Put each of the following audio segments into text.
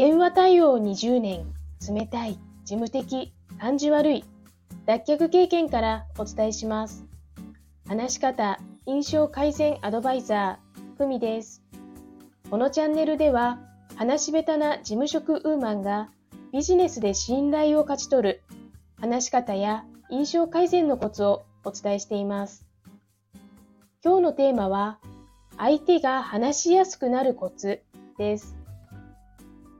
電話対応20年、冷たい、事務的、感じ悪い、脱却経験からお伝えします。話し方、印象改善アドバイザー、久美です。このチャンネルでは、話し下手な事務職ウーマンがビジネスで信頼を勝ち取る話し方や印象改善のコツをお伝えしています。今日のテーマは、相手が話しやすくなるコツです。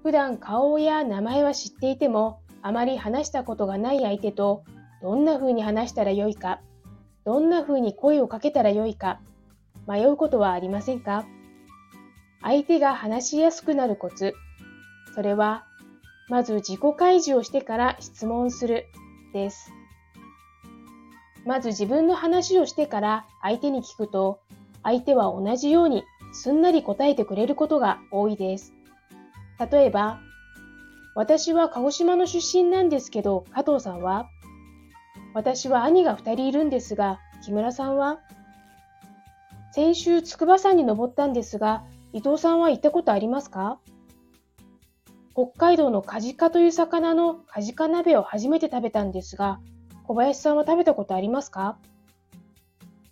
普段顔や名前は知っていても、あまり話したことがない相手とどんな風に話したらよいか、どんな風に声をかけたらよいか、迷うことはありませんか？相手が話しやすくなるコツ。それは、まず自己開示をしてから質問するです。まず自分の話をしてから相手に聞くと、相手は同じようにすんなり答えてくれることが多いです。例えば、私は鹿児島の出身なんですけど、加藤さんは？私は兄が2人いるんですが、木村さんは？先週筑波山に登ったんですが、伊藤さんは行ったことありますか？北海道のカジカという魚のカジカ鍋を初めて食べたんですが、小林さんは食べたことありますか？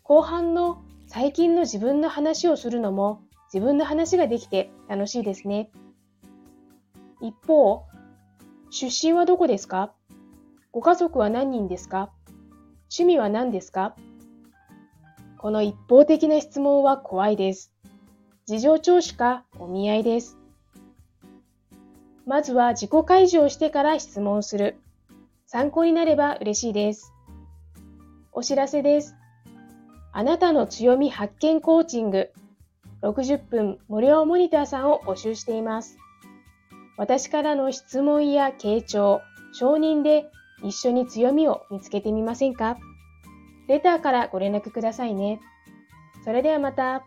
後半の最近の自分の話をするのも自分の話ができて楽しいですね。一方、出身はどこですか？ご家族は何人ですか？趣味は何ですか？この一方的な質問は怖いです。事情聴取かお見合いです。まずは自己開示をしてから質問する。参考になれば嬉しいです。お知らせです。あなたの強み発見コーチング60分無料モニターさんを募集しています。私からの質問や傾聴、承認で一緒に強みを見つけてみませんか？レターからご連絡くださいね。それではまた。